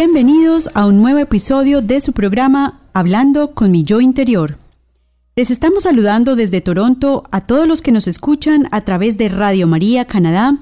Bienvenidos a un nuevo episodio de su programa Hablando con mi yo interior. Les estamos saludando desde Toronto a todos los que nos escuchan a través de Radio María Canadá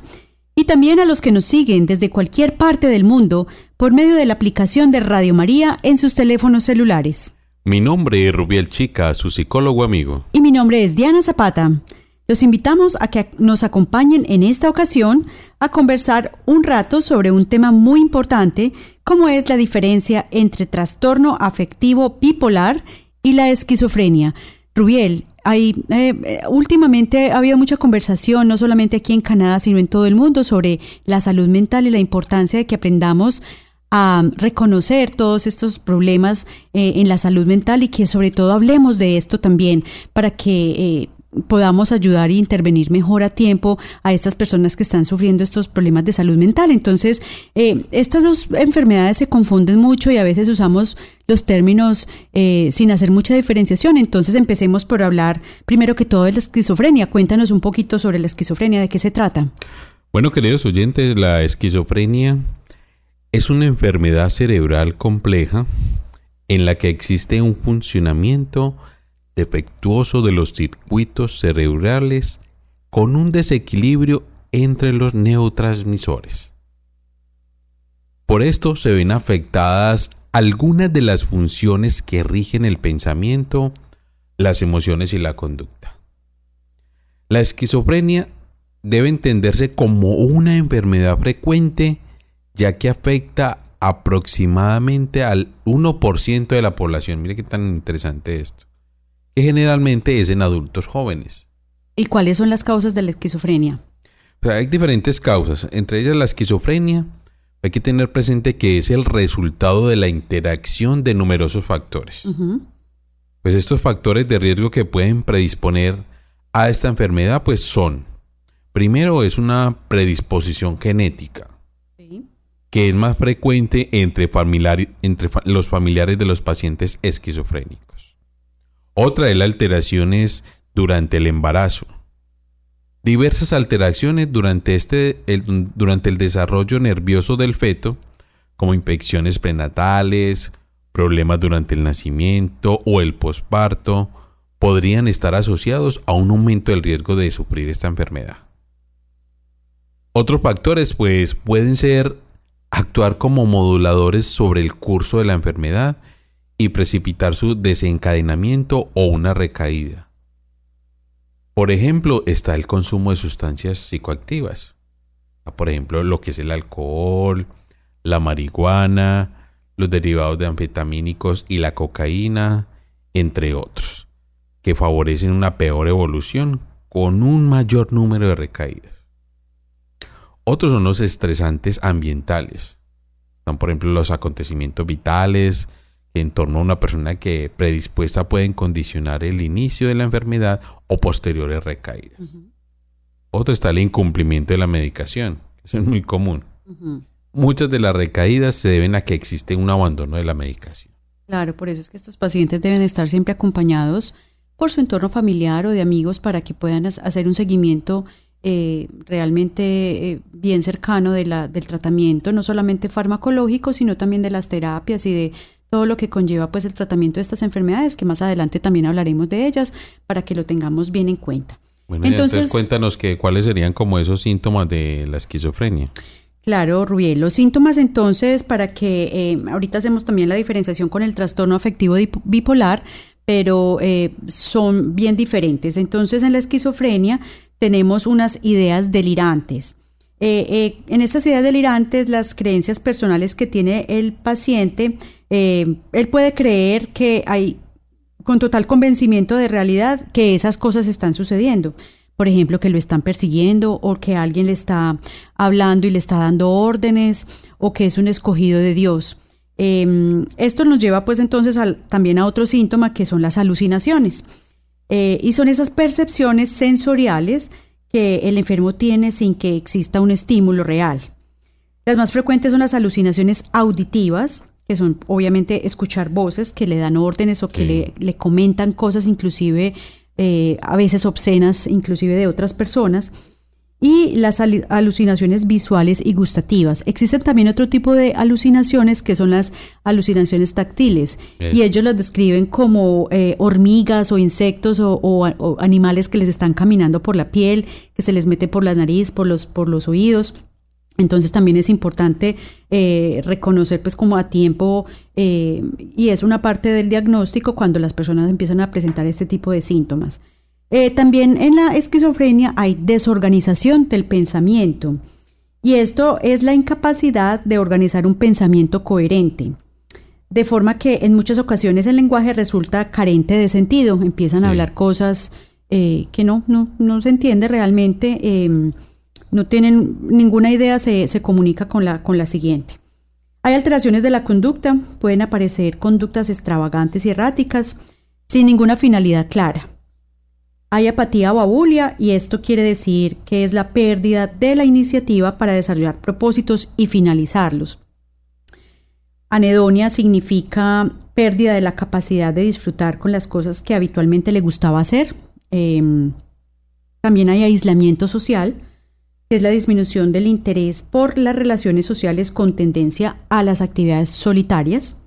y también a los que nos siguen desde cualquier parte del mundo por medio de la aplicación de Radio María en sus teléfonos celulares. Mi nombre es Rubiel Chica, su psicólogo amigo. Y mi nombre es Diana Zapata. Los invitamos a que nos acompañen en esta ocasión a conversar un rato sobre un tema muy importante como es la diferencia entre trastorno afectivo bipolar y la esquizofrenia. Rubiel, eh, eh, últimamente ha habido mucha conversación, no solamente aquí en Canadá, sino en todo el mundo, sobre la salud mental y la importancia de que aprendamos a reconocer todos estos problemas eh, en la salud mental y que sobre todo hablemos de esto también para que podamos ayudar e intervenir mejor a tiempo a estas personas que están sufriendo estos problemas de salud mental. Entonces, eh, estas dos enfermedades se confunden mucho y a veces usamos los términos eh, sin hacer mucha diferenciación. Entonces, empecemos por hablar primero que todo de la esquizofrenia. Cuéntanos un poquito sobre la esquizofrenia, de qué se trata. Bueno, queridos oyentes, la esquizofrenia es una enfermedad cerebral compleja en la que existe un funcionamiento defectuoso de los circuitos cerebrales con un desequilibrio entre los neurotransmisores. Por esto se ven afectadas algunas de las funciones que rigen el pensamiento, las emociones y la conducta. La esquizofrenia debe entenderse como una enfermedad frecuente ya que afecta aproximadamente al 1% de la población. Mire qué tan interesante esto. Que generalmente es en adultos jóvenes. ¿Y cuáles son las causas de la esquizofrenia? Hay diferentes causas, entre ellas la esquizofrenia. Hay que tener presente que es el resultado de la interacción de numerosos factores. Pues estos factores de riesgo que pueden predisponer a esta enfermedad pues son, primero es una predisposición genética, Sí. que es más frecuente entre, familiar- entre fa- los familiares de los pacientes esquizofrénicos. Otra es la alteraciones durante el embarazo. Diversas alteraciones durante, este, el, durante el desarrollo nervioso del feto, como infecciones prenatales, problemas durante el nacimiento o el posparto, podrían estar asociados a un aumento del riesgo de sufrir esta enfermedad. Otros factores, pues, pueden ser actuar como moduladores sobre el curso de la enfermedad y precipitar su desencadenamiento o una recaída. Por ejemplo, está el consumo de sustancias psicoactivas. Por ejemplo, lo que es el alcohol, la marihuana, los derivados de anfetamínicos y la cocaína, entre otros, que favorecen una peor evolución con un mayor número de recaídas. Otros son los estresantes ambientales. Están, por ejemplo, los acontecimientos vitales en torno a una persona que predispuesta pueden condicionar el inicio de la enfermedad o posteriores recaídas. Otro está el incumplimiento de la medicación. Eso es muy común. Muchas de las recaídas se deben a que existe un abandono de la medicación. Claro, por eso es que estos pacientes deben estar siempre acompañados por su entorno familiar o de amigos para que puedan hacer un seguimiento eh, realmente eh, bien cercano de la, del tratamiento, no solamente farmacológico, sino también de las terapias y de todo lo que conlleva pues el tratamiento de estas enfermedades, que más adelante también hablaremos de ellas para que lo tengamos bien en cuenta. Bueno, entonces, Entonces- cuéntanos que, cuáles serían como esos síntomas de la esquizofrenia. Claro, Rubiel. Los síntomas entonces, para que eh, ahorita hacemos también la diferenciación con el trastorno afectivo bipolar, pero eh, son bien diferentes. Entonces, en la esquizofrenia tenemos unas ideas delirantes. Eh, eh, en estas ideas delirantes, las creencias personales que tiene el paciente, eh, él puede creer que hay con total convencimiento de realidad que esas cosas están sucediendo. Por ejemplo, que lo están persiguiendo o que alguien le está hablando y le está dando órdenes o que es un escogido de Dios. Eh, esto nos lleva pues entonces al- también a otro síntoma que son las alucinaciones. Eh, y son esas percepciones sensoriales que el enfermo tiene sin que exista un estímulo real. Las más frecuentes son las alucinaciones auditivas, que son obviamente escuchar voces que le dan órdenes o que Sí. le, le comentan cosas inclusive eh, a veces obscenas, inclusive de otras personas. Y las alucinaciones visuales y gustativas. Existen también otro tipo de alucinaciones que son las alucinaciones táctiles. Eso. Y ellos las describen como eh, hormigas o insectos o, o- o animales que les están caminando por la piel, que se les mete por la nariz, por los, por los oídos. Entonces también es importante eh, reconocer pues como a tiempo eh, y es una parte del diagnóstico cuando las personas empiezan a presentar este tipo de síntomas. Eh, también en la esquizofrenia hay desorganización del pensamiento y esto es la incapacidad de organizar un pensamiento coherente. De forma que en muchas ocasiones el lenguaje resulta carente de sentido, empiezan a Sí. hablar cosas eh, que no, no, no se entiende realmente, eh, no tienen ninguna idea, se, se comunica con la, con la siguiente. Hay alteraciones de la conducta, pueden aparecer conductas extravagantes y erráticas, sin ninguna finalidad clara. Hay apatía o abulia y esto quiere decir que es la pérdida de la iniciativa para desarrollar propósitos y finalizarlos. Anedonia significa pérdida de la capacidad de disfrutar con las cosas que habitualmente le gustaba hacer. Em, también hay aislamiento social, es la disminución del interés por las relaciones sociales con tendencia a las actividades solitarias.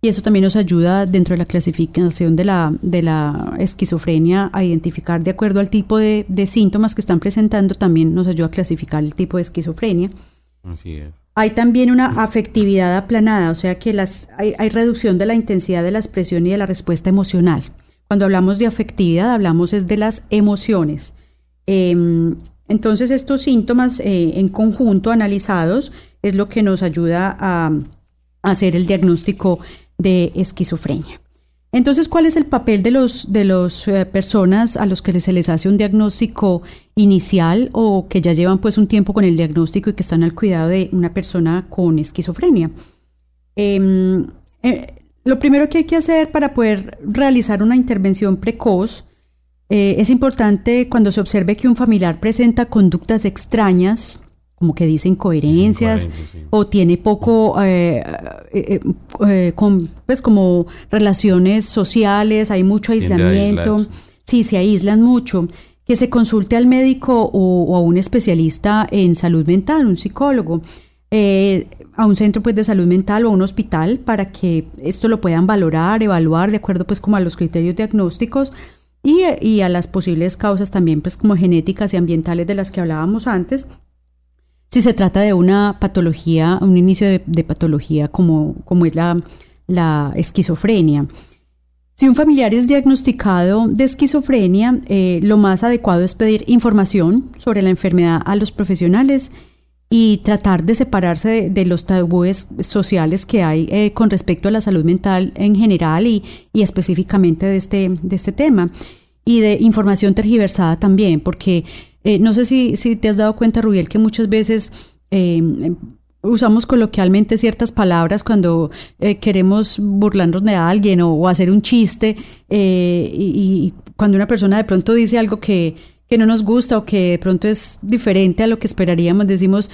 Y eso también nos ayuda dentro de la clasificación de la, de la esquizofrenia a identificar de acuerdo al tipo de, de síntomas que están presentando, también nos ayuda a clasificar el tipo de esquizofrenia. Así es. Hay también una afectividad aplanada, o sea que las, hay, hay reducción de la intensidad de la expresión y de la respuesta emocional. Cuando hablamos de afectividad, hablamos es de las emociones. Em, entonces, estos síntomas eh, en conjunto analizados es lo que nos ayuda a, hacer el diagnóstico de esquizofrenia. Entonces, ¿cuál es el papel de los de las personas a los que se les hace un diagnóstico inicial o que ya llevan pues un tiempo con el diagnóstico y que están al cuidado de una persona con esquizofrenia? Em, eh, lo primero que hay que hacer para poder realizar una intervención precoz eh, es importante cuando se observe que un familiar presenta conductas extrañas, como que dice incoherencias, sí. o tiene poco, eh, eh, eh, eh, con, pues como relaciones sociales, hay mucho aislamiento, sí, se aíslan mucho, que se consulte al médico o, o a un especialista en salud mental, un psicólogo, eh, a un centro pues de salud mental o a un hospital para que esto lo puedan valorar, evaluar de acuerdo pues como a los criterios diagnósticos y, y a las posibles causas también pues como genéticas y ambientales de las que hablábamos antes si se trata de una patología, un inicio de, patología como, como es la, la esquizofrenia. Si un familiar es diagnosticado de esquizofrenia, eh, lo más adecuado es pedir información sobre la enfermedad a los profesionales y tratar de separarse de, de los tabúes sociales que hay eh, con respecto a la salud mental en general y, y específicamente de este, de este tema. Y de información tergiversada también, porque eh, no sé si, si te has dado cuenta, Rubiel, que muchas veces eh, usamos coloquialmente ciertas palabras cuando eh, queremos burlarnos de alguien o, o hacer un chiste eh, y, y cuando una persona de pronto dice algo que, que no nos gusta o que de pronto es diferente a lo que esperaríamos, decimos,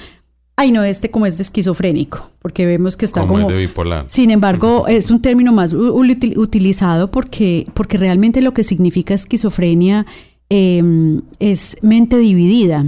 ay no, este como es de esquizofrénico, porque vemos que está Como como... de bipolar. Sin embargo, es un término más util- utilizado porque, porque realmente lo que significa esquizofrenia eh, es mente dividida.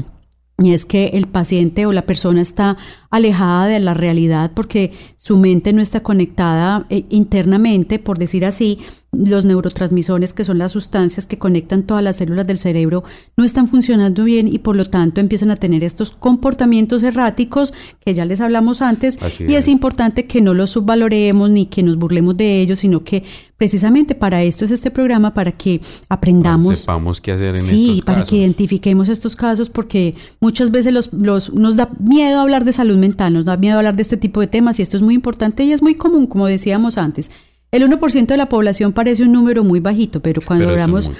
Y es que el paciente o la persona está alejada de la realidad porque su mente no está conectada eh, internamente, por decir así, los neurotransmisores, que son las sustancias que conectan todas las células del cerebro, no están funcionando bien y por lo tanto empiezan a tener estos comportamientos erráticos que ya les hablamos antes Así y es es. importante que no los subvaloremos ni que nos burlemos de ellos, sino que precisamente para esto es este programa, para que aprendamos Sepamos qué hacer en Sí, estos para casos. que identifiquemos estos casos porque muchas veces los, los- nos da miedo hablar de salud mental, nos da miedo hablar de este tipo de temas y esto es muy importante y es muy común, como decíamos antes. El 1% de la población parece un número muy bajito, pero cuando Pero hablamos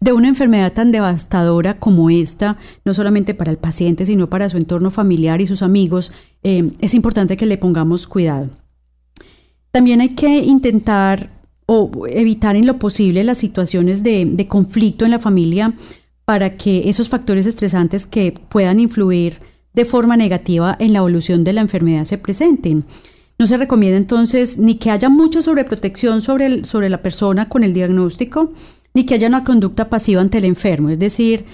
de una enfermedad tan devastadora como esta, no solamente para el paciente, sino para su entorno familiar y sus amigos, eh, es importante que le pongamos cuidado. También hay que intentar o evitar en lo posible las situaciones de, de conflicto en la familia para que esos factores estresantes que puedan influir de forma negativa en la evolución de la enfermedad se presenten. No se recomienda entonces ni que haya mucha sobreprotección sobre, el- sobre la persona con el diagnóstico, ni que haya una conducta pasiva ante el enfermo, es decir,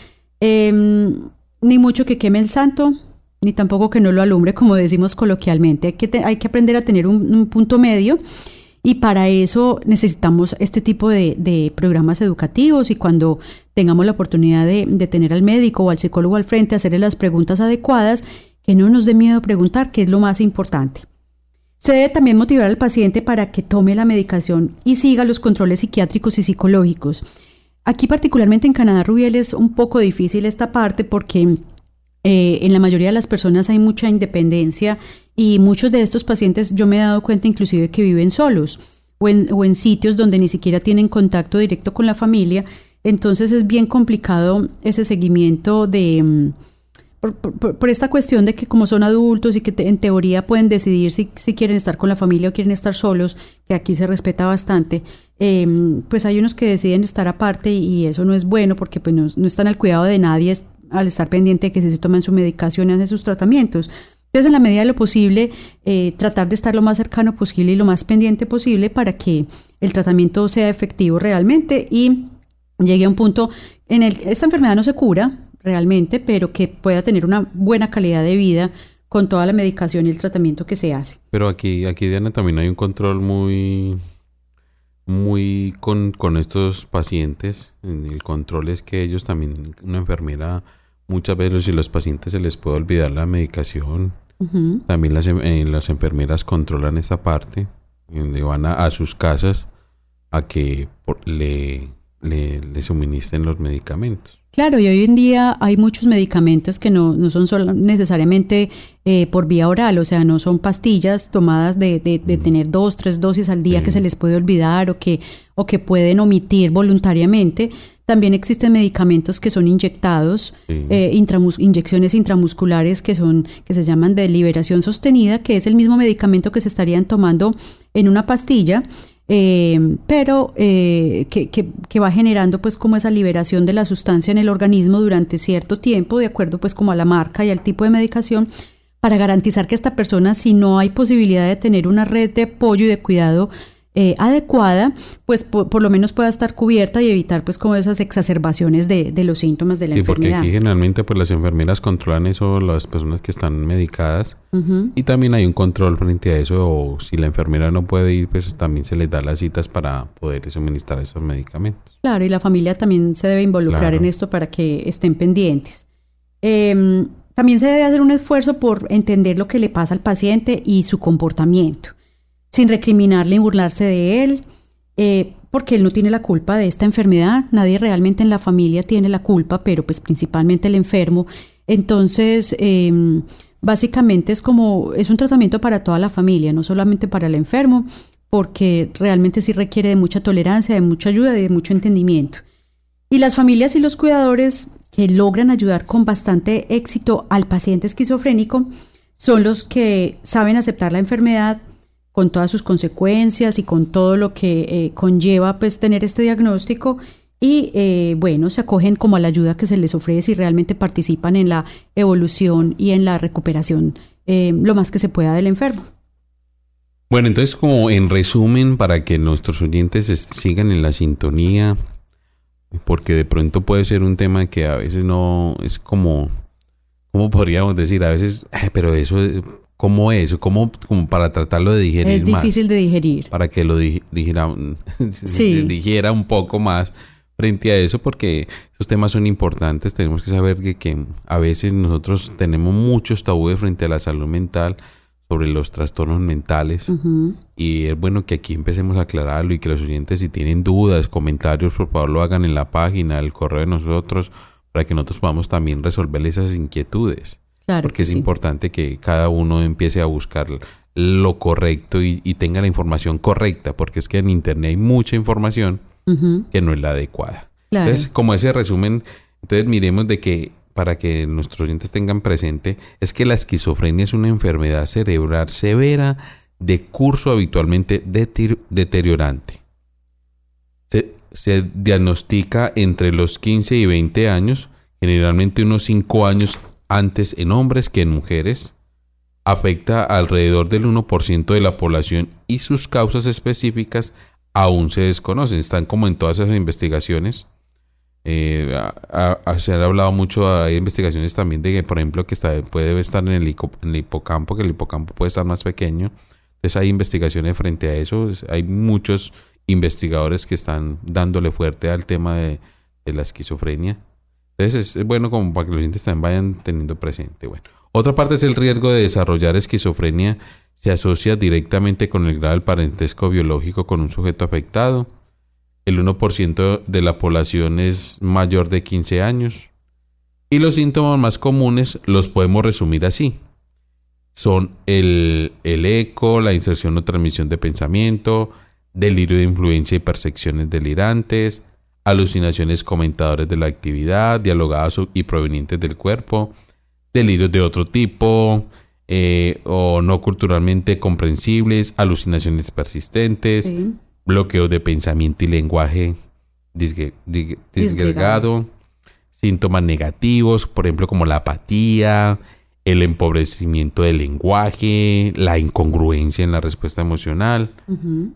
em, ni mucho que queme el santo, ni tampoco que no lo alumbre, como decimos coloquialmente. Hay que, hay que aprender a tener un, un punto medio y para eso necesitamos este tipo de, de programas educativos y cuando tengamos la oportunidad de, de tener al médico o al psicólogo al frente, hacerle las preguntas adecuadas, que no nos dé miedo preguntar, que es lo más importante. Se debe también motivar al paciente para que tome la medicación y siga los controles psiquiátricos y psicológicos. Aquí particularmente en Canadá, Rubiel, es un poco difícil esta parte porque eh, en la mayoría de las personas hay mucha independencia y muchos de estos pacientes yo me he dado cuenta inclusive que viven solos o en, o en sitios donde ni siquiera tienen contacto directo con la familia. Entonces es bien complicado ese seguimiento de... por, esta cuestión de que como son adultos y que en teoría pueden decidir si, si quieren estar con la familia o quieren estar solos, que aquí se respeta bastante, eh, pues hay unos que deciden estar aparte y, eso no es bueno porque pues no, no están al cuidado de nadie al estar pendiente de que si se toman su medicación y hacen sus tratamientos. Entonces, en la medida de lo posible, eh, tratar de estar lo más cercano posible y lo más pendiente posible para que el tratamiento sea efectivo realmente y llegue a un punto en el esta enfermedad no se cura realmente, pero que pueda tener una buena calidad de vida con toda la medicación y el tratamiento que se hace. Pero aquí, aquí Diana, también hay un control muy, muy con, con estos pacientes. El control es que ellos también, una enfermera, muchas veces si los pacientes se les puede olvidar la medicación, también las, em- eh, las enfermeras controlan esa parte, donde van a, a sus casas a que por- le, le, le suministren los medicamentos. Claro, y hoy en día hay muchos medicamentos que no, no son solo necesariamente eh, por vía oral, o sea, no son pastillas tomadas de, de- de tener dos, tres dosis al día Sí. que se les puede olvidar o que, o que pueden omitir voluntariamente. También existen medicamentos que son inyectados, Sí. eh, intramus- inyecciones intramusculares que son, que se llaman de liberación sostenida, que es el mismo medicamento que se estarían tomando en una pastilla, eh, pero eh, que, que- que va generando pues como esa liberación de la sustancia en el organismo durante cierto tiempo, de acuerdo pues como a la marca y al tipo de medicación, para garantizar que esta persona, si no hay posibilidad de tener una red de apoyo y de cuidado eh, adecuada, pues por, por lo menos pueda estar cubierta y evitar pues como esas exacerbaciones de, de los síntomas de la Sí, porque enfermedad. aquí generalmente pues las enfermeras controlan eso, las personas que están medicadas. Y también hay un control frente a eso, o si la enfermera no puede ir, pues también se les da las citas para poder suministrar esos medicamentos. Claro, y la familia también se debe involucrar Claro. en esto para que estén pendientes. Eh, también se debe hacer un esfuerzo por entender lo que le pasa al paciente y su comportamiento, sin recriminarle y burlarse de él, eh, porque él no tiene la culpa de esta enfermedad. Nadie realmente en la familia tiene la culpa, pero pues principalmente el enfermo. Entonces, eh, básicamente es como, es un tratamiento para toda la familia, no solamente para el enfermo, porque realmente sí requiere de mucha tolerancia, de mucha ayuda y de mucho entendimiento. Y las familias y los cuidadores que logran ayudar con bastante éxito al paciente esquizofrénico son los que saben aceptar la enfermedad con todas sus consecuencias y con todo lo que eh, conlleva pues tener este diagnóstico y eh, bueno, se acogen como a la ayuda que se les ofrece y realmente participan en la evolución y en la recuperación eh, lo más que se pueda del enfermo. Bueno, entonces como en resumen, para que nuestros oyentes es- sigan en la sintonía, porque de pronto puede ser un tema que a veces no es como, ¿cómo podríamos decir? A veces, "Ay, pero eso, cómo es, cómo, como para tratarlo de digerir Es difícil más, de digerir. para que lo di- dijera, un- Sí. digiera un poco más frente a eso, porque esos temas son importantes. Tenemos que saber que, que a veces nosotros tenemos muchos tabúes frente a la salud mental, sobre los trastornos mentales. Y es bueno que aquí empecemos a aclararlo y que los oyentes si tienen dudas, comentarios, por favor lo hagan en la página, el correo de nosotros, para que nosotros podamos también resolver esas inquietudes. Claro Porque que es sí. importante que cada uno empiece a buscar lo correcto y, y tenga la información correcta, porque es que en Internet hay mucha información que no es la adecuada. Claro. Entonces, como ese resumen, entonces miremos de que para que nuestros oyentes tengan presente, es que la esquizofrenia es una enfermedad cerebral severa de curso habitualmente deter- deteriorante. Se, se diagnostica entre los 15 y 20 años, generalmente unos 5 años antes en hombres que en mujeres. Afecta alrededor del 1% de la población y sus causas específicas aún se desconocen. Están como en todas esas investigaciones. Eh, a- a- se ha hablado mucho, hay investigaciones también de que, por ejemplo, que está, puede estar en el, en el hipocampo, que el hipocampo puede estar más pequeño. Entonces hay investigaciones frente a eso. Es- Hay muchos investigadores que están dándole fuerte al tema de, de la esquizofrenia. Entonces es, bueno como para que los oyentes también vayan teniendo presente. Bueno, otra parte es el riesgo de desarrollar esquizofrenia. Se asocia directamente con el grado del parentesco biológico con un sujeto afectado. El 1% de la población es mayor de 15 años. Y los síntomas más comunes los podemos resumir así. Son el, el eco, la inserción o transmisión de pensamiento, delirio de influencia y percepciones delirantes, alucinaciones comentadores de la actividad, dialogadas y provenientes del cuerpo, delirios de otro tipo eh, o no culturalmente comprensibles, alucinaciones persistentes, Sí. bloqueo de pensamiento y lenguaje dig- disgregado, síntomas negativos, por ejemplo, como la apatía, el empobrecimiento del lenguaje, la incongruencia en la respuesta emocional.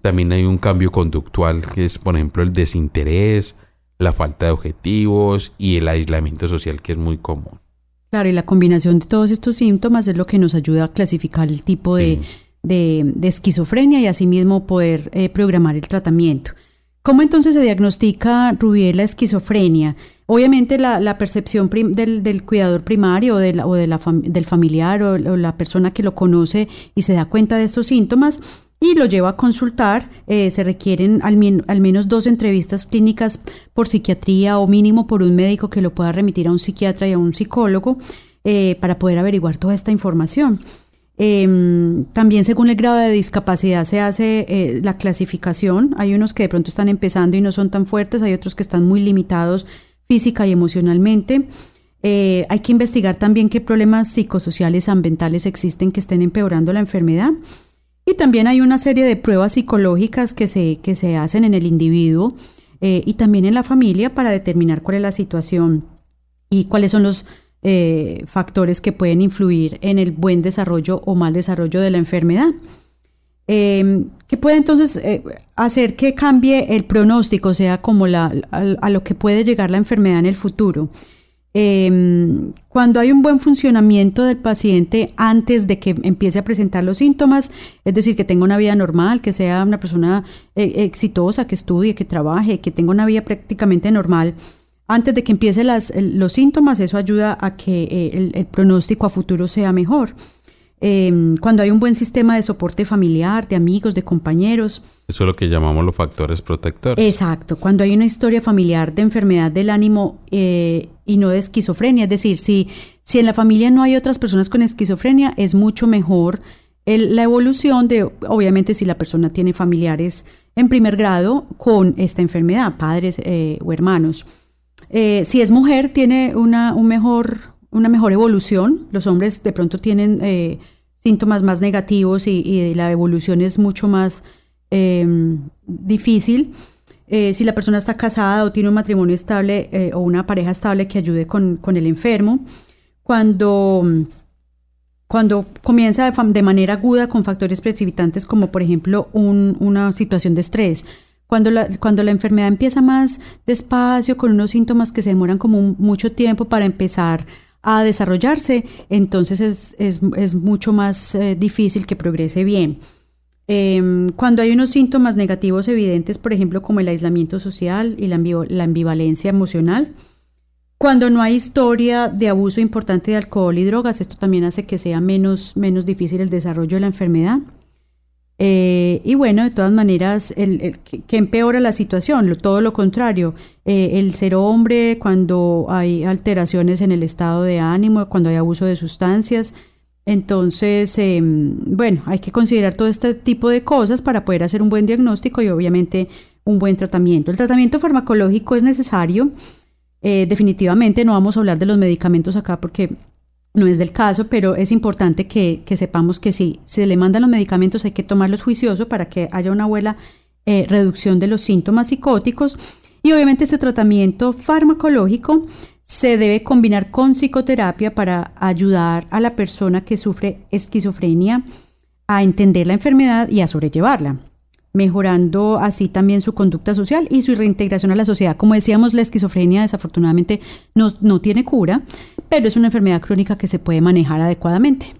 También hay un cambio conductual que es, por ejemplo, el desinterés, la falta de objetivos y el aislamiento social que es muy común. Claro, y la combinación de todos estos síntomas es lo que nos ayuda a clasificar el tipo de, Sí. de- de esquizofrenia y asimismo poder eh, programar el tratamiento. ¿Cómo entonces se diagnostica, Rubiel, la esquizofrenia? Obviamente la, percepción del, cuidador primario o, de la- del familiar o, la persona que lo conoce y se da cuenta de estos síntomas y lo lleva a consultar. eh, se requieren al, al menos dos entrevistas clínicas por psiquiatría o mínimo por un médico que lo pueda remitir a un psiquiatra y a un psicólogo eh, para poder averiguar toda esta información. Em, también según el grado de discapacidad se hace eh, la clasificación. Hay unos que de pronto están empezando y no son tan fuertes, hay otros que están muy limitados física y emocionalmente. Eh, hay que investigar también qué problemas psicosociales ambientales existen que estén empeorando la enfermedad. Y también hay una serie de pruebas psicológicas que se, que se hacen en el individuo eh, y también en la familia para determinar cuál es la situación y cuáles son los eh, factores que pueden influir en el buen desarrollo o mal desarrollo de la enfermedad. Eh, ¿Qué puede entonces eh, hacer que cambie el pronóstico, sea, como la, a, lo que puede llegar la enfermedad en el futuro? Eh, cuando hay un buen funcionamiento del paciente antes de que empiece a presentar los síntomas, es decir, que tenga una vida normal, que sea una persona eh, exitosa, que estudie, que trabaje, que tenga una vida prácticamente normal, antes de que empiece las, el- los síntomas, eso ayuda a que eh, el, el pronóstico a futuro sea mejor. Eh, cuando hay un buen sistema de soporte familiar, de amigos, de compañeros, Eso es lo que llamamos los factores protectores. Exacto, cuando hay una historia familiar de enfermedad del ánimo eh, y no de esquizofrenia, es decir, si, si en la familia no hay otras personas con esquizofrenia, es mucho mejor el- la evolución de, obviamente, si la persona tiene familiares en primer grado con esta enfermedad, padres eh, o hermanos. Eh, si es mujer, tiene una, un mejor, una mejor evolución. Los hombres de pronto tienen eh, síntomas más negativos y, y la evolución es mucho más eh, difícil. Si la persona está casada o tiene un matrimonio estable eh, o una pareja estable que ayude con, con el enfermo. Cuando, cuando comienza de manera aguda con factores precipitantes como por ejemplo un- una situación de estrés. Cuando la, enfermedad empieza más despacio, con unos síntomas que se demoran como mucho tiempo para empezar a desarrollarse, entonces es, mucho más eh, difícil que progrese bien. Em, cuando hay unos síntomas negativos evidentes, por ejemplo, como el aislamiento social y la, ambivalencia emocional, cuando no hay historia de abuso importante de alcohol y drogas, esto también hace que sea menos difícil el desarrollo de la enfermedad. Eh, y bueno, de todas maneras, el, que, empeora la situación, todo lo contrario. Eh, el ser hombre cuando hay alteraciones en el estado de ánimo, cuando hay abuso de sustancias. Entonces, eh, bueno, hay que considerar todo este tipo de cosas para poder hacer un buen diagnóstico y obviamente un buen tratamiento. El tratamiento farmacológico es necesario. Eh, definitivamente no vamos a hablar de los medicamentos acá porque no es del caso, pero es importante que, que sepamos que si se le mandan los medicamentos hay que tomarlos juicioso para que haya una buena eh, reducción de los síntomas psicóticos. Y obviamente este tratamiento farmacológico se debe combinar con psicoterapia para ayudar a la persona que sufre esquizofrenia a entender la enfermedad y a sobrellevarla, mejorando así también su conducta social y su reintegración a la sociedad. Como decíamos, la esquizofrenia desafortunadamente no, no tiene cura, pero es una enfermedad crónica que se puede manejar adecuadamente.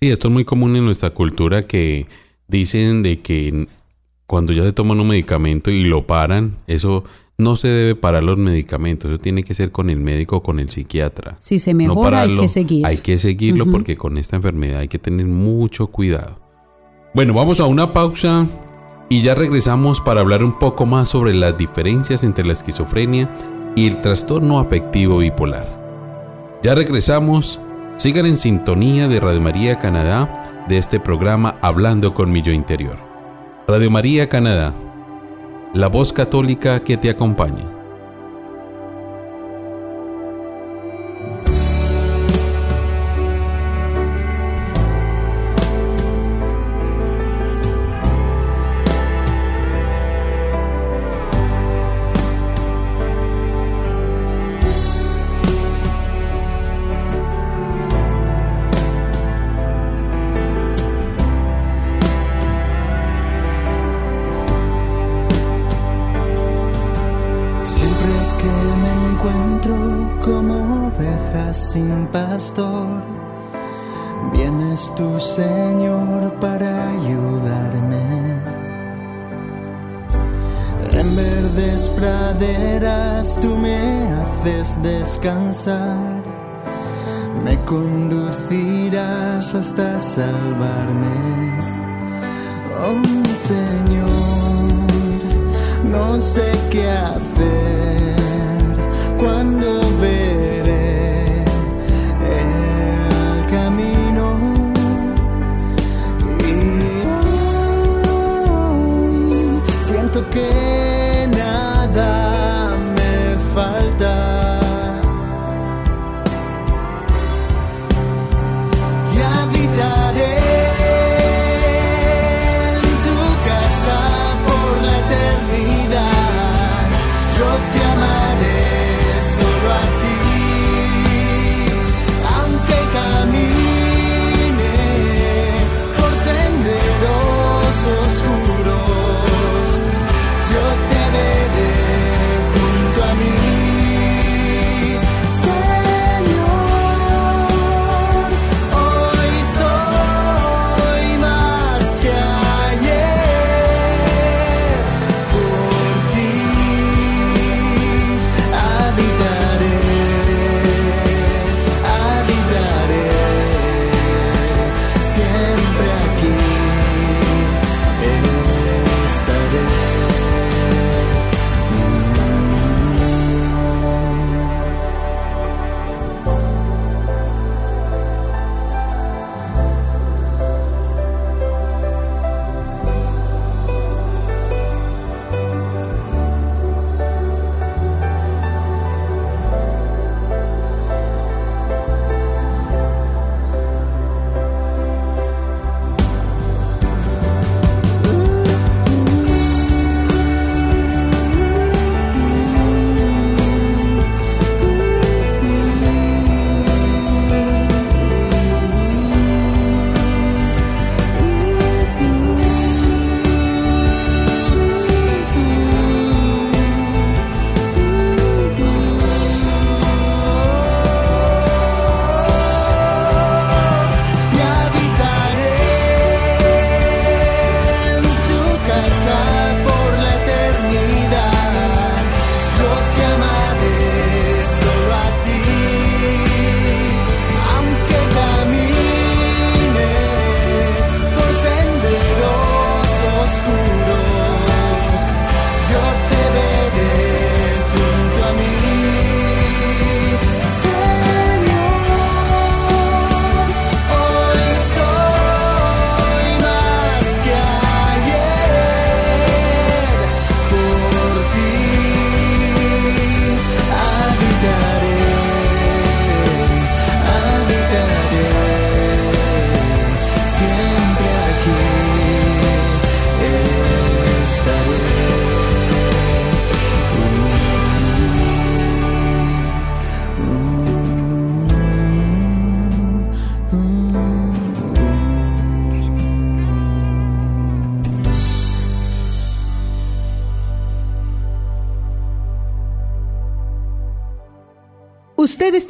Sí, esto es muy común en nuestra cultura que dicen de que cuando ya se toman un medicamento y lo paran, eso no se debe parar los medicamentos, eso tiene que ser con el médico o con el psiquiatra. Si se mejora, hay que seguir. Hay que seguirlo porque con esta enfermedad hay que tener mucho cuidado. Bueno, vamos a una pausa y ya regresamos para hablar un poco más sobre las diferencias entre la esquizofrenia y el trastorno afectivo bipolar. Ya regresamos. Sigan en sintonía de Radio María Canadá de este programa Hablando con mi yo interior. Radio María Canadá, la voz católica que te acompaña. Pastor, vienes tú, Señor, para ayudarme. En verdes praderas tú me haces descansar, me conducirás hasta salvarme. Oh Señor, no sé qué hacer cuando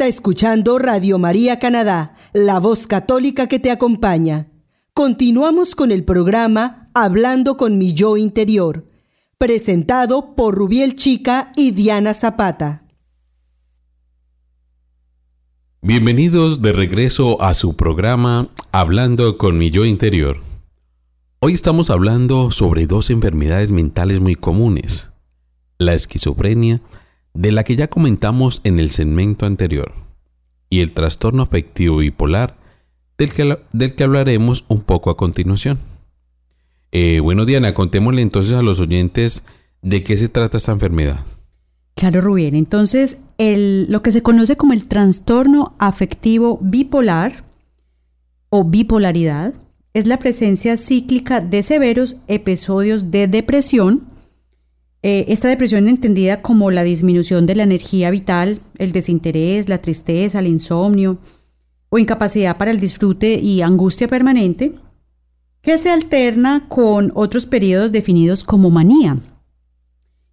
escuchando Radio María Canadá, la voz católica que te acompaña. Continuamos con el programa Hablando con mi yo interior, presentado por Rubiel Chica y Diana Zapata. Bienvenidos de regreso a su programa Hablando con mi yo interior. Hoy estamos hablando sobre dos enfermedades mentales muy comunes, la esquizofrenia, de la que ya comentamos en el segmento anterior, y el trastorno afectivo bipolar, del que, del que hablaremos un poco a continuación. Eh, bueno, Diana, contémosle entonces a los oyentes de qué se trata esta enfermedad. Claro, Rubén. Entonces, el, lo que se conoce como el trastorno afectivo bipolar o bipolaridad es la presencia cíclica de severos episodios de depresión. Eh, esta depresión entendida como la disminución de la energía vital, el desinterés, la tristeza, el insomnio o incapacidad para el disfrute y angustia permanente, que se alterna con otros periodos definidos como manía.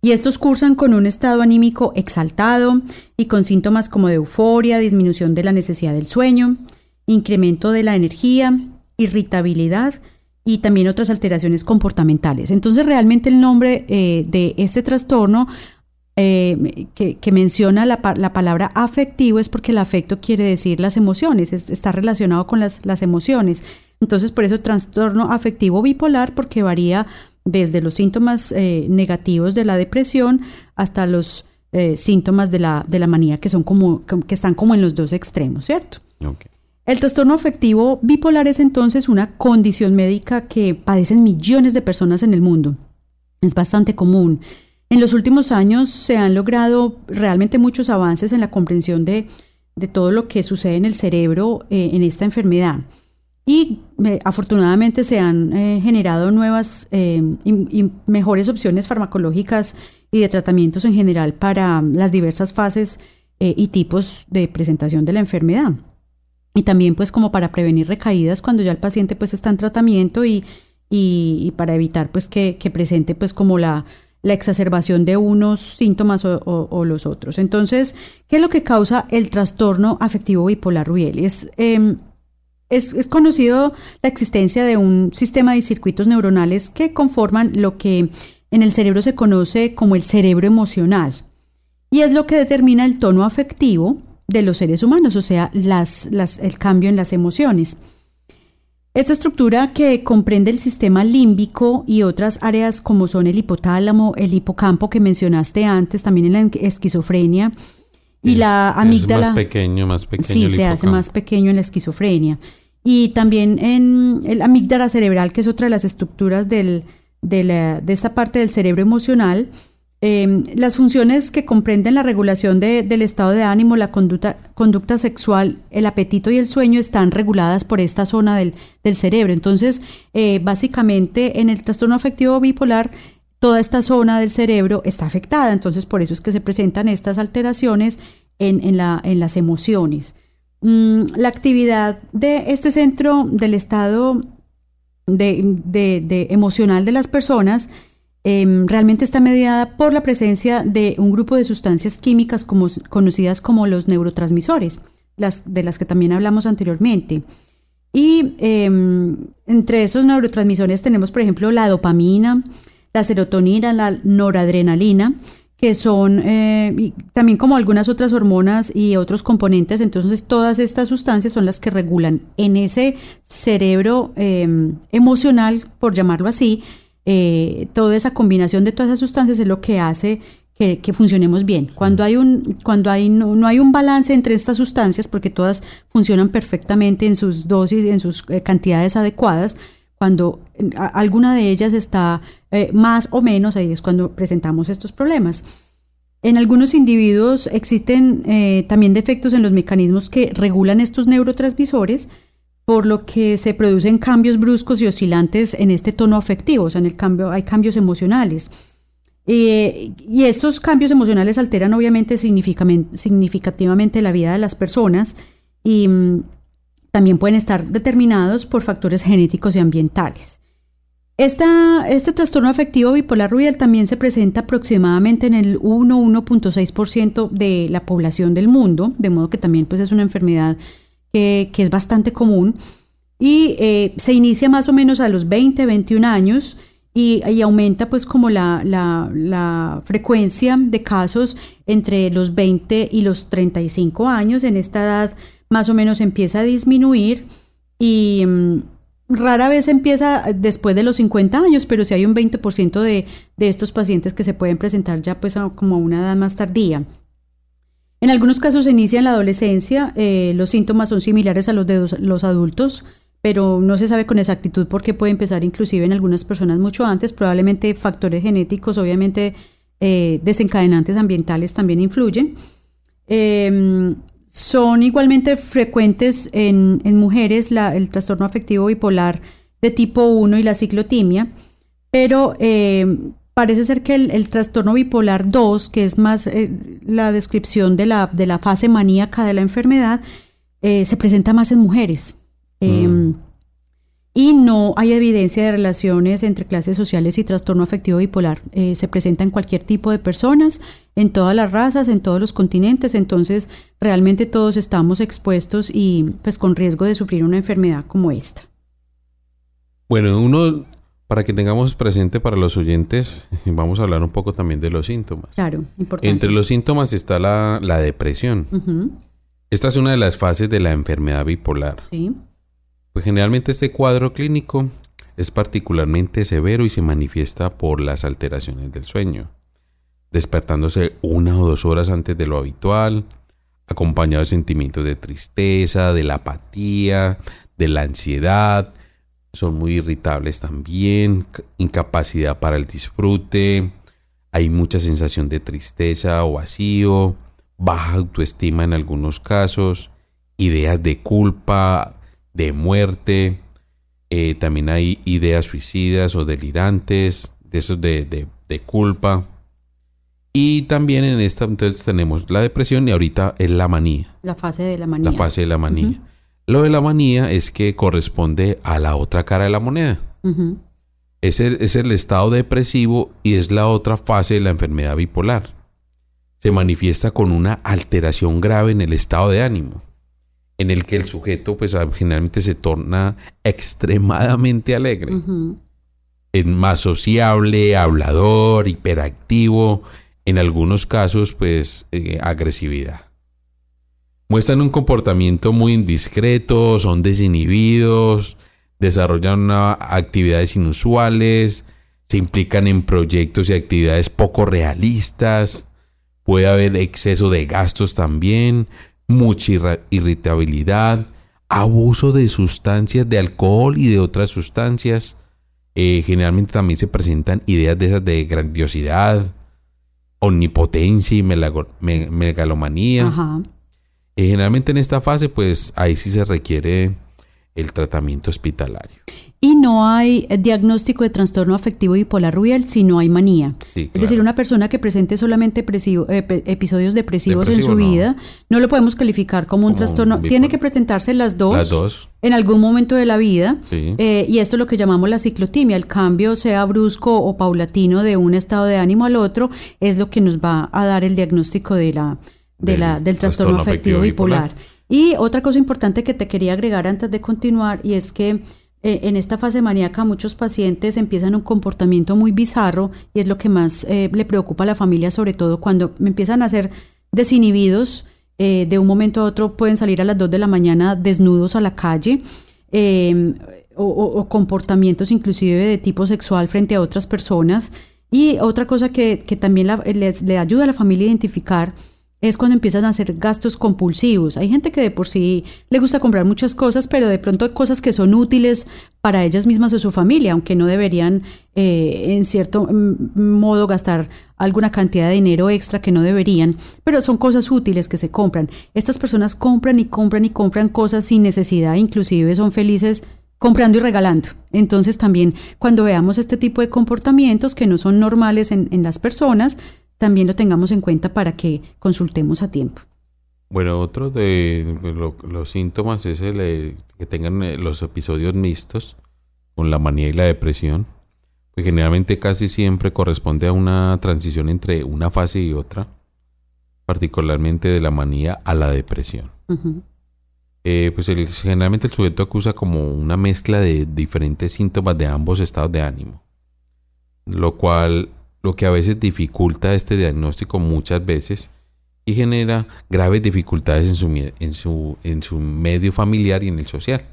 Y estos cursan con un estado anímico exaltado y con síntomas como de euforia, disminución de la necesidad del sueño, incremento de la energía, irritabilidad y también otras alteraciones comportamentales. Entonces realmente el nombre eh, de este trastorno eh, que, menciona la, palabra afectivo es porque el afecto quiere decir las emociones, está relacionado con las, las emociones. Entonces por eso trastorno afectivo bipolar porque varía desde los síntomas eh, negativos de la depresión hasta los síntomas de la, de la manía que son como que están como en los dos extremos, ¿cierto? El trastorno afectivo bipolar es entonces una condición médica que padecen millones de personas en el mundo. Es bastante común. En los últimos años se han logrado realmente muchos avances en la comprensión de, todo lo que sucede en el cerebro eh, en esta enfermedad. Y eh, afortunadamente se han eh, generado nuevas y mejores opciones farmacológicas y de tratamientos en general para las diversas fases y tipos de presentación de la enfermedad y también pues como para prevenir recaídas cuando ya el paciente pues está en tratamiento y, y, para evitar pues que, presente pues como la, la exacerbación de unos síntomas o, los otros. Entonces, ¿qué es lo que causa el trastorno afectivo bipolar Rubiel? Em, es, es, conocido la existencia de un sistema de circuitos neuronales que conforman lo que en el cerebro se conoce como el cerebro emocional. Y es lo que determina el tono afectivo de los seres humanos, o sea, las, el cambio en las emociones. Esta estructura que comprende el sistema límbico y otras áreas como son el hipotálamo, el hipocampo que mencionaste antes, también en la esquizofrenia, y la amígdala. Es más pequeño, más pequeño. Sí, se hace más pequeño en la esquizofrenia. Y también en el amígdala cerebral, que es otra de las estructuras del, de, de esta parte del cerebro emocional, Em, las funciones que comprenden la regulación del estado de ánimo, la conducta, sexual, el apetito y el sueño están reguladas por esta zona del, cerebro. Entonces, eh, básicamente en el trastorno afectivo bipolar, toda esta zona del cerebro está afectada. Entonces, por eso es que se presentan estas alteraciones en las emociones. Mm, la actividad de este centro del estado de emocional de las personas Em, realmente está mediada por la presencia de un grupo de sustancias químicas conocidas como los neurotransmisores, de las que también hablamos anteriormente. Y em, entre esos neurotransmisores tenemos, por ejemplo, la dopamina, la serotonina, la noradrenalina, que son eh, también como algunas otras hormonas y otros componentes. Entonces, todas estas sustancias son las que regulan en ese cerebro em, emocional, por llamarlo así, eh, toda esa combinación de todas esas sustancias es lo que hace que, funcionemos bien. Cuando hay un, cuando hay, no, hay un balance entre estas sustancias, porque todas funcionan perfectamente en sus dosis, en sus eh, cantidades adecuadas, cuando alguna de ellas está eh, más o menos, ahí es cuando presentamos estos problemas. En algunos individuos existen también defectos en los mecanismos que regulan estos neurotransmisores, por lo que se producen cambios bruscos y oscilantes en este tono afectivo, o sea, en el cambio hay cambios emocionales. Eh, y estos cambios emocionales alteran obviamente significativamente la vida de las personas y mm, también pueden estar determinados por factores genéticos y ambientales. Esta, este trastorno afectivo bipolar Rubial también se presenta aproximadamente en el 1-1.6% de la población del mundo, de modo que también pues, es una enfermedad que, es bastante común y eh, se inicia más o menos a los 20, 21 años y, aumenta pues como la, frecuencia de casos entre los 20 y los 35 años. En esta edad más o menos empieza a disminuir y... Mm, rara vez empieza después de los 50 años, pero si hay un 20% de, de, estos pacientes que se pueden presentar ya pues como a una edad más tardía. En algunos casos se inicia en la adolescencia, eh, los síntomas son similares a los de los, adultos, pero no se sabe con exactitud por qué puede empezar inclusive en algunas personas mucho antes, probablemente factores genéticos, obviamente eh, desencadenantes ambientales también influyen. Eh, son igualmente frecuentes en, mujeres el trastorno afectivo bipolar de tipo 1 y la ciclotimia, pero eh, parece ser que el, trastorno bipolar 2, que es más eh, la descripción de la, de la, fase maníaca de la enfermedad, eh, se presenta más en mujeres. Mm. Em, y no hay evidencia de relaciones entre clases sociales y trastorno afectivo bipolar. Eh, se presenta en cualquier tipo de personas, en todas las razas, en todos los continentes, entonces realmente todos estamos expuestos y pues con riesgo de sufrir una enfermedad como esta. Bueno, uno, para que tengamos presente para los oyentes, vamos a hablar un poco también de los síntomas. Claro, importante. Entre los síntomas está la, depresión. Esta es una de las fases de la enfermedad bipolar. Sí. Pues generalmente este cuadro clínico es particularmente severo y se manifiesta por las alteraciones del sueño, despertándose una o dos horas antes de lo habitual, acompañado de sentimientos de tristeza, de la apatía, de la ansiedad, son muy irritables también, incapacidad para el disfrute, hay mucha sensación de tristeza o vacío, baja autoestima en algunos casos, ideas de culpa, de muerte, eh, también hay ideas suicidas o delirantes, de esos de, de, culpa. Y también en esta entonces tenemos la depresión y ahorita es la manía. La fase de la manía. La fase de la manía. Lo de la manía es que corresponde a la otra cara de la moneda. es, el, es el estado depresivo y es la otra fase de la enfermedad bipolar. Se manifiesta con una alteración grave en el estado de ánimo en el que el sujeto pues generalmente se torna extremadamente alegre. Es más sociable, hablador, hiperactivo, en algunos casos pues eh, agresividad. Muestran un comportamiento muy indiscreto, son desinhibidos, desarrollan actividades inusuales, se implican en proyectos y actividades poco realistas, puede haber exceso de gastos también, mucha irritabilidad, abuso de sustancias de alcohol y de otras sustancias. Eh, generalmente también se presentan ideas de esas de grandiosidad, omnipotencia y megalomanía. Eh, generalmente en esta fase, pues ahí sí se requiere el tratamiento hospitalario y no hay eh, diagnóstico de trastorno afectivo bipolar rubial si no hay manía. Es decir, una persona que presente solamente eh, episodios depresivos en su vida, no lo podemos calificar como un trastorno. Tiene que presentarse las dos, en algún momento de la vida. Eh, y esto es lo que llamamos la ciclotimia. El cambio, sea brusco o paulatino de un estado de ánimo al otro, es lo que nos va a dar el diagnóstico de la, de del, la, del trastorno, afectivo, bipolar. Y otra cosa importante que te quería agregar antes de continuar, y es que eh, en esta fase maníaca muchos pacientes empiezan un comportamiento muy bizarro y es lo que más eh, le preocupa a la familia, sobre todo cuando empiezan a ser desinhibidos, eh, de un momento a otro pueden salir a las 2 de la mañana desnudos a la calle. Em, o, comportamientos inclusive de tipo sexual frente a otras personas. Y otra cosa que, también le ayuda a la familia a identificar es cuando empiezan a hacer gastos compulsivos. Hay gente que de por sí le gusta comprar muchas cosas, pero de pronto cosas que son útiles para ellas mismas o su familia, aunque no deberían eh, en cierto mm, modo gastar alguna cantidad de dinero extra que no deberían, pero son cosas útiles que se compran. Estas personas compran y compran y compran cosas sin necesidad, inclusive son felices comprando y regalando. Entonces también cuando veamos este tipo de comportamientos que no son normales en las personas, también lo tengamos en cuenta para que consultemos a tiempo. Bueno, otro de los síntomas es el, que tengan eh, los episodios mixtos con la manía y la depresión. pues generalmente casi siempre corresponde a una transición entre una fase y otra, particularmente de la manía a la depresión. Eh, pues el- generalmente el sujeto acusa como una mezcla de diferentes síntomas de ambos estados de ánimo, lo cual lo que a veces dificulta este diagnóstico muchas veces y genera graves dificultades en su, en su, en su medio familiar y en el social.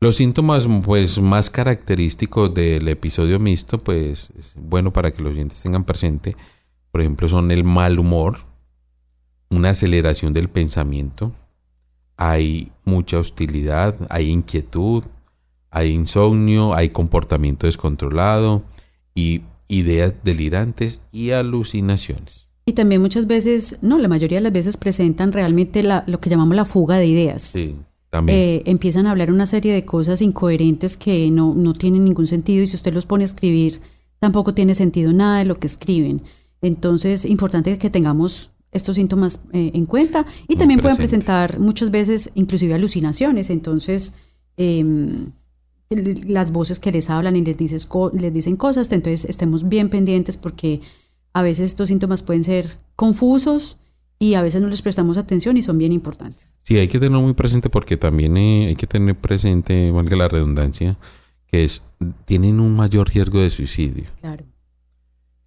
Los síntomas pues más característicos del episodio mixto pues es bueno para que los oyentes tengan presente, por ejemplo son el mal humor, una aceleración del pensamiento, hay mucha hostilidad, hay inquietud, hay insomnio, hay comportamiento descontrolado y ideas delirantes y alucinaciones. Y también muchas veces, no, la mayoría de las veces presentan realmente la, lo que llamamos la fuga de ideas. Sí, también. Eh, empiezan a hablar una serie de cosas incoherentes que no, no tienen ningún sentido y si usted los pone a escribir, tampoco tiene sentido nada de lo que escriben. Entonces, importante que tengamos estos síntomas eh, en cuenta y Muy también pueden presentar muchas veces inclusive alucinaciones. Entonces, el- las voces que les hablan y les, dices les dicen cosas, entonces estemos bien pendientes porque a veces estos síntomas pueden ser confusos y a veces no les prestamos atención y son bien importantes. Sí, hay que tenerlo muy presente porque también eh, hay que tener presente, valga la redundancia, que es tienen un mayor riesgo de suicidio. Claro.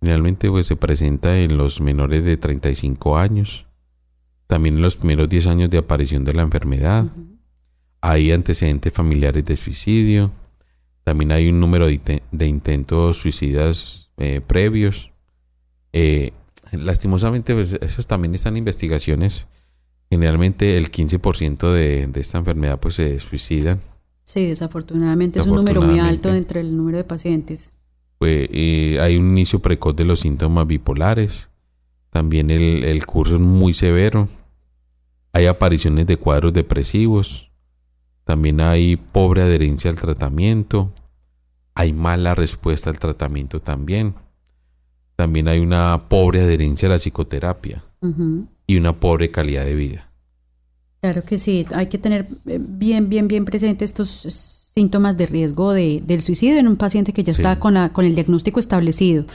Generalmente pues se presenta en los menores de 35 años, también en los primeros 10 años de aparición de la enfermedad. Hay antecedentes familiares de suicidio, también hay un número de, de intentos suicidas eh, previos. Eh, lastimosamente, pues, esos también están en investigaciones. Generalmente el 15% de, de esta enfermedad pues se suicidan. Sí, desafortunadamente es un número muy alto entre el número de pacientes. Pues, eh, hay un inicio precoz de los síntomas bipolares. También el, el curso es muy severo. Hay apariciones de cuadros depresivos. También hay pobre adherencia al tratamiento. Hay mala respuesta al tratamiento también. También hay una pobre adherencia a la psicoterapia y una pobre calidad de vida. Claro que sí, hay que tener eh, bien, bien, bien presentes estos síntomas de riesgo de, del suicidio en un paciente que ya Sí. está con, la, con el diagnóstico establecido,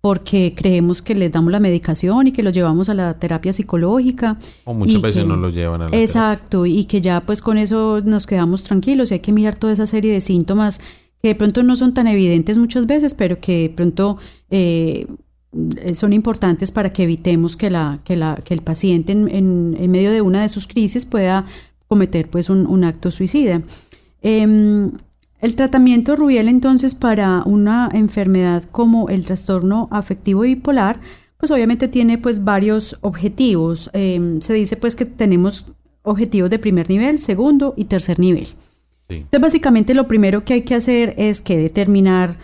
porque creemos que les damos la medicación y que los llevamos a la terapia psicológica. O muchas veces que- no lo llevan a la terapia. Exacto, y que ya pues con eso nos quedamos tranquilos y hay que mirar toda esa serie de síntomas que de pronto no son tan evidentes muchas veces, pero que de pronto eh, son importantes para que evitemos que, la, que, la, que el paciente en, en- en medio de una de sus crisis pueda cometer pues un, un acto suicida. Em, el tratamiento Rubiel entonces para una enfermedad como el trastorno afectivo bipolar, pues obviamente tiene pues varios objetivos. Em, se dice pues que tenemos objetivos de primer nivel, segundo y tercer nivel. Sí. Entonces básicamente lo primero que hay que hacer es que determinar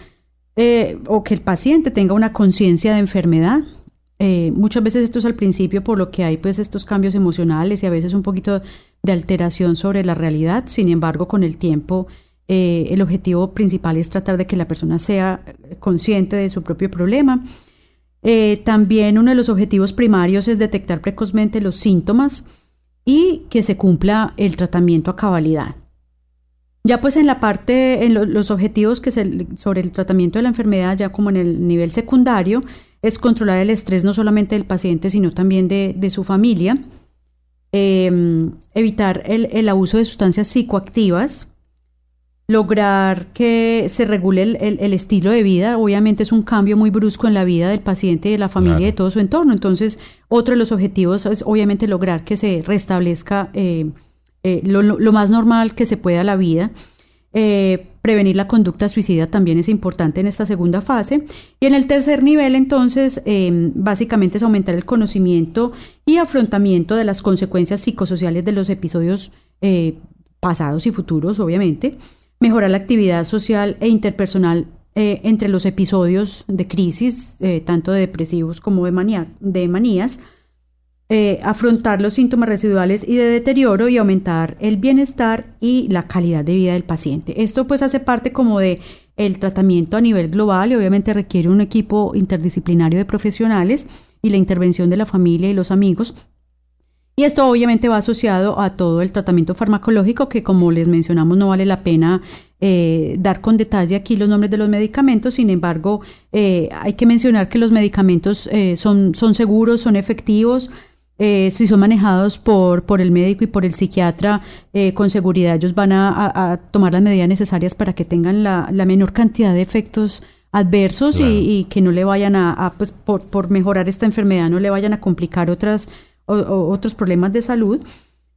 eh, o que el paciente tenga una conciencia de enfermedad. Eh, muchas veces esto es al principio por lo que hay pues estos cambios emocionales y a veces un poquito de alteración sobre la realidad. Sin embargo, con el tiempo eh, el objetivo principal es tratar de que la persona sea consciente de su propio problema. Eh, también uno de los objetivos primarios es detectar precozmente los síntomas y que se cumpla el tratamiento a cabalidad. Ya pues en la parte, en lo- los objetivos que se, sobre el tratamiento de la enfermedad, ya como en el nivel secundario, es controlar el estrés no solamente del paciente, sino también de, su familia, eh, evitar el abuso de sustancias psicoactivas, lograr que se regule el, el- el estilo de vida. Obviamente es un cambio muy brusco en la vida del paciente, de la familia y de todo su entorno. Entonces, otro de los objetivos es obviamente lograr que se restablezca eh, eh, lo, lo- lo más normal que se pueda la vida. Eh, prevenir la conducta suicida también es importante en esta segunda fase. Y en el tercer nivel, entonces, básicamente es aumentar el conocimiento y afrontamiento de las consecuencias psicosociales de los episodios pasados y futuros, obviamente. Mejorar la actividad social e interpersonal eh, entre los episodios de crisis, eh, tanto de depresivos como de, manía- de manías eh, afrontar los síntomas residuales y de deterioro y aumentar el bienestar y la calidad de vida del paciente. Esto pues hace parte como de el tratamiento a nivel global y obviamente requiere un equipo interdisciplinario de profesionales y la intervención de la familia y los amigos. Y esto obviamente va asociado a todo el tratamiento farmacológico que como les mencionamos no vale la pena eh, dar con detalle aquí los nombres de los medicamentos, sin embargo, eh, hay que mencionar que los medicamentos eh, son, son seguros, son efectivos, eh, si son manejados por, por el médico y por el psiquiatra, eh, con seguridad ellos van a, a- a tomar las medidas necesarias para que tengan la, la menor cantidad de efectos adversos y- y, que no le vayan a, a, pues, por, por mejorar esta enfermedad, no le vayan a complicar otras, o- otros problemas de salud.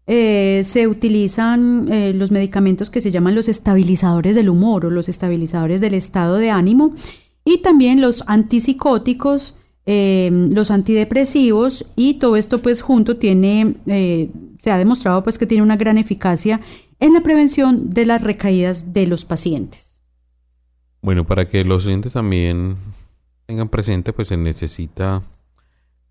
Eh, se utilizan eh, los medicamentos que se llaman los estabilizadores del humor o los estabilizadores del estado de ánimo y también los antipsicóticos, eh, los antidepresivos y todo esto pues junto tiene, se ha demostrado pues que tiene una gran eficacia en la prevención de las recaídas de los pacientes. Bueno, para que los oyentes también tengan presente, pues se necesita,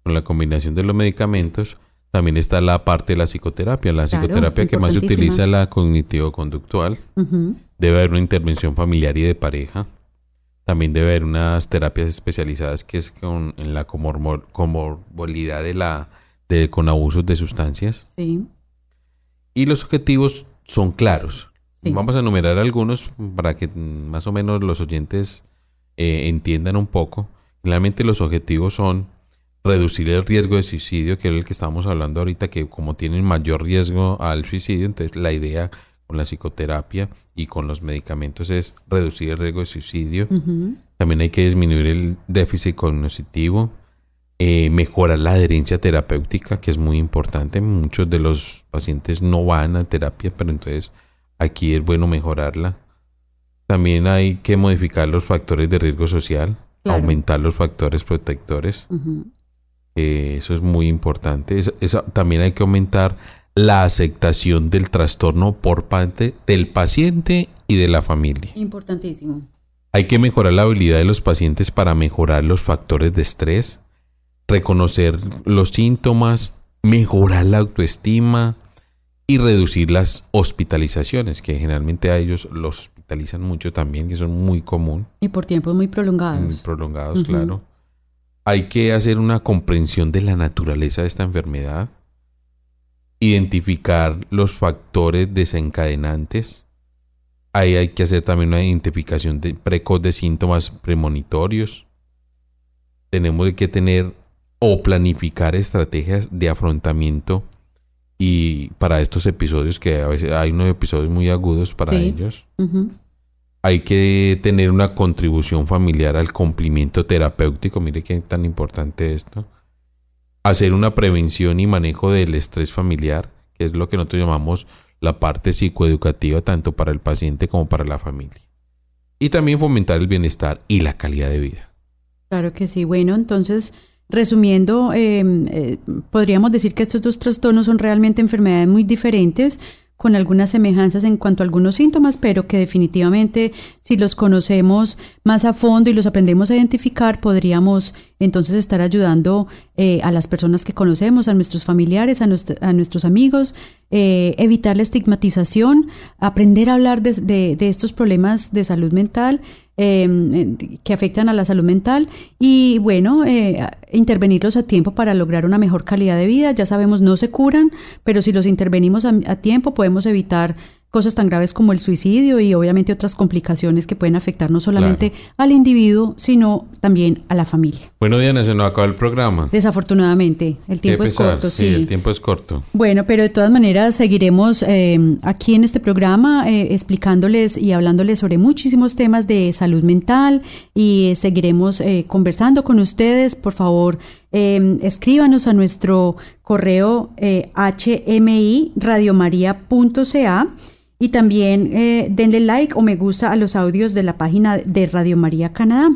con la combinación de los medicamentos, también está la parte de la psicoterapia. La Claro, psicoterapia que más se utiliza es la cognitivo-conductual. Debe haber una intervención familiar y de pareja. También debe haber unas terapias especializadas que es con en la comorbilidad de la de, con abusos de sustancias. Sí. Y los objetivos son claros. Sí. Vamos a enumerar algunos para que más o menos los oyentes eh, entiendan un poco. Realmente los objetivos son reducir el riesgo de suicidio, que es el que estamos hablando ahorita, que como tienen mayor riesgo al suicidio, entonces la idea con la psicoterapia y con los medicamentos es reducir el riesgo de suicidio. También hay que disminuir el déficit cognitivo, eh, mejorar la adherencia terapéutica, que es muy importante. Muchos de los pacientes no van a terapia, pero entonces aquí es bueno mejorarla. También hay que modificar los factores de riesgo social, Claro. aumentar los factores protectores. Ujú. Eh, eso es muy importante. Eso- también hay que aumentar la aceptación del trastorno por parte del paciente y de la familia. Importantísimo. Hay que mejorar la habilidad de los pacientes para mejorar los factores de estrés, reconocer los síntomas, mejorar la autoestima y reducir las hospitalizaciones, que generalmente a ellos los hospitalizan mucho también, que son muy común, Y por tiempos muy muy prolongados. prolongados, Ujú. claro. Hay que hacer una comprensión de la naturaleza de esta enfermedad, identificar los factores desencadenantes. Ahí hay que hacer también una identificación de, precoz de síntomas premonitorios. Tenemos que tener o planificar estrategias de afrontamiento y para estos episodios que a veces hay unos episodios muy agudos para Sí. ellos. Hay que tener una contribución familiar al cumplimiento terapéutico. Mire qué tan importante esto. Hacer una prevención y manejo del estrés familiar, que es lo que nosotros llamamos la parte psicoeducativa tanto para el paciente como para la familia. Y también fomentar el bienestar y la calidad de vida. Claro que sí. Bueno, entonces, resumiendo, eh, eh, podríamos decir que estos dos trastornos son realmente enfermedades muy diferentes, con algunas semejanzas en cuanto a algunos síntomas, pero que definitivamente si los conocemos más a fondo y los aprendemos a identificar, podríamos entonces estar ayudando eh, a las personas que conocemos, a nuestros familiares, a, nuestros amigos, eh, evitar la estigmatización, aprender a hablar de estos problemas de salud mental eh, que afectan a la salud mental y bueno, eh, intervenirlos a tiempo para lograr una mejor calidad de vida. Ya sabemos, no se curan, pero si los intervenimos a tiempo podemos evitar cosas tan graves como el suicidio y obviamente otras complicaciones que pueden afectar no solamente al individuo, sino también a la familia. Bueno, Diana, se nos acaba el programa. Desafortunadamente, el tiempo es corto, sí. el tiempo es corto. bueno, pero de todas maneras seguiremos eh, aquí en este programa eh, explicándoles y hablándoles sobre muchísimos temas de salud mental y eh, seguiremos eh, conversando con ustedes. Por favor, eh, escríbanos a nuestro correo eh, hmi radiomaria.ca y también eh, denle like o me gusta a los audios de la página de Radio María Canadá.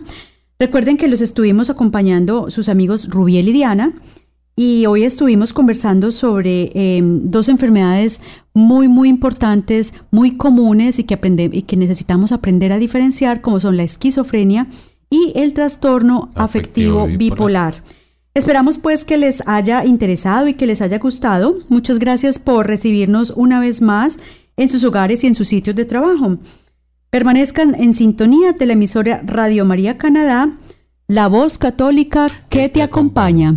Recuerden que los estuvimos acompañando sus amigos Rubiel y Diana. Y hoy estuvimos conversando sobre eh, dos enfermedades muy, muy importantes, muy comunes y que, aprende- y que necesitamos aprender a diferenciar, como son la esquizofrenia y el trastorno afectivo, Afectivo bipolar. bipolar. Esperamos pues que les haya interesado y que les haya gustado. Muchas gracias por recibirnos una vez más en sus hogares y en sus sitios de trabajo. Permanezcan en sintonía de la emisora Radio María Canadá, la voz católica que te acompaña.